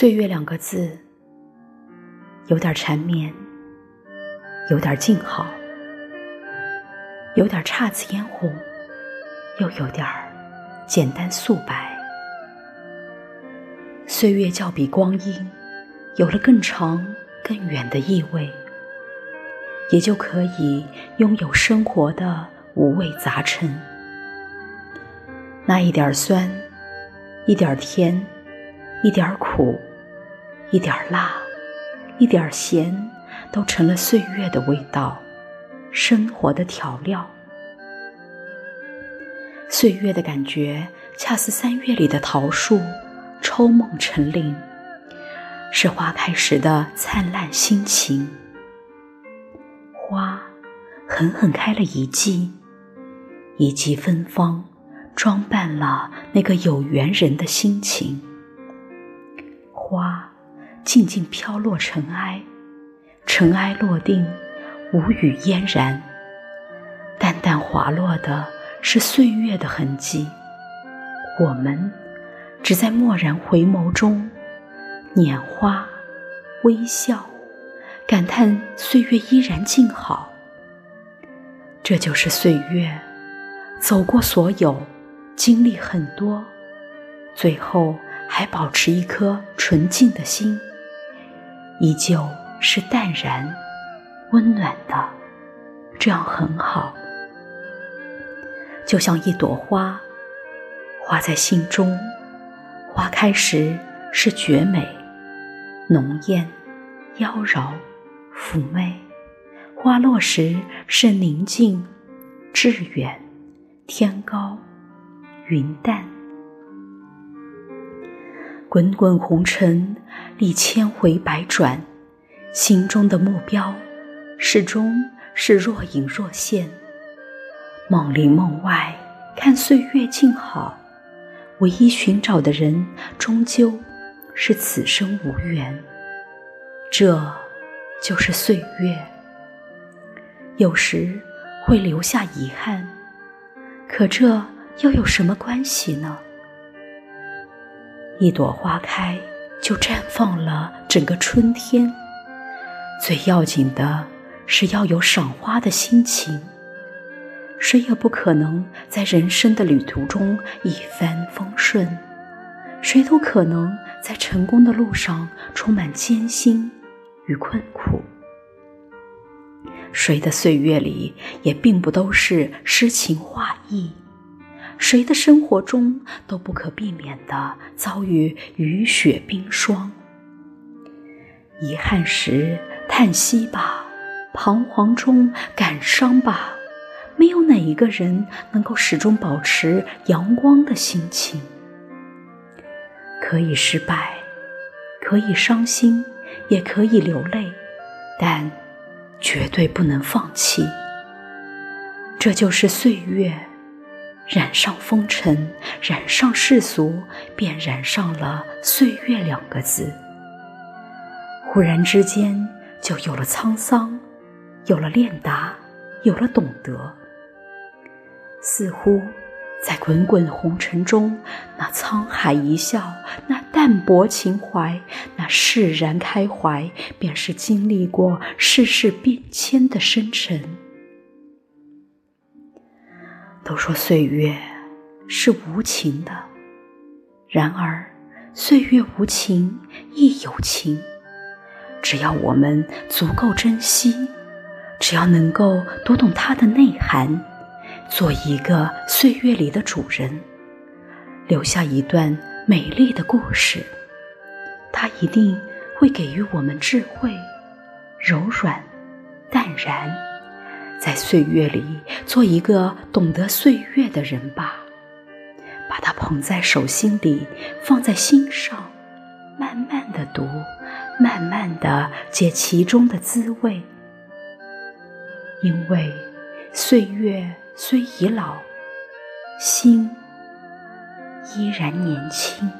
岁月两个字，有点缠绵，有点静好，有点姹紫嫣红，又有点简单素白。岁月较比光阴有了更长、更远的意味，也就可以拥有生活的五味杂陈。那一点酸，一点甜。一点苦，一点辣，一点咸，都成了岁月的味道，生活的调料。岁月的感觉，恰似三月里的桃树，抽梦成林，是花开时的灿烂心情。花狠狠开了一季，一季芬芳，装扮了那个有缘人的心情。静静飘落尘埃，尘埃落定，无语嫣然。淡淡滑落的是岁月的痕迹，我们只在蓦然回眸中拈花微笑，感叹岁月依然静好。这就是岁月，走过所有，经历很多，最后。还保持一颗纯净的心，依旧是淡然、温暖的，这样很好。就像一朵花，花在心中，花开时是绝美、浓艳、妖娆、妩媚；花落时是宁静、致远、天高、云淡。滚滚红尘，历千回百转，心中的目标始终是若隐若现。梦里梦外，看岁月静好，唯一寻找的人，终究是此生无缘。这就是岁月，有时会留下遗憾，可这又有什么关系呢？一朵花开，就绽放了整个春天。最要紧的是要有赏花的心情。谁也不可能在人生的旅途中一帆风顺，谁都可能在成功的路上充满艰辛与困苦。谁的岁月里也并不都是诗情画意。谁的生活中都不可避免的遭遇雨雪冰霜，遗憾时叹息吧，彷徨中感伤吧，没有哪一个人能够始终保持阳光的心情。可以失败，可以伤心，也可以流泪，但绝对不能放弃。这就是岁月。染上风尘，染上世俗，便染上了岁月两个字。忽然之间，就有了沧桑，有了练达，有了懂得。似乎在滚滚红尘中，那沧海一笑，那淡泊情怀，那释然开怀，便是经历过世事变迁的深沉。都说岁月是无情的，然而岁月无情亦有情。只要我们足够珍惜，只要能够读懂它的内涵，做一个岁月里的主人，留下一段美丽的故事，它一定会给予我们智慧、柔软、淡然。在岁月里，做一个懂得岁月的人吧，把它捧在手心里，放在心上，慢慢的读，慢慢的解其中的滋味。因为岁月虽已老，心依然年轻。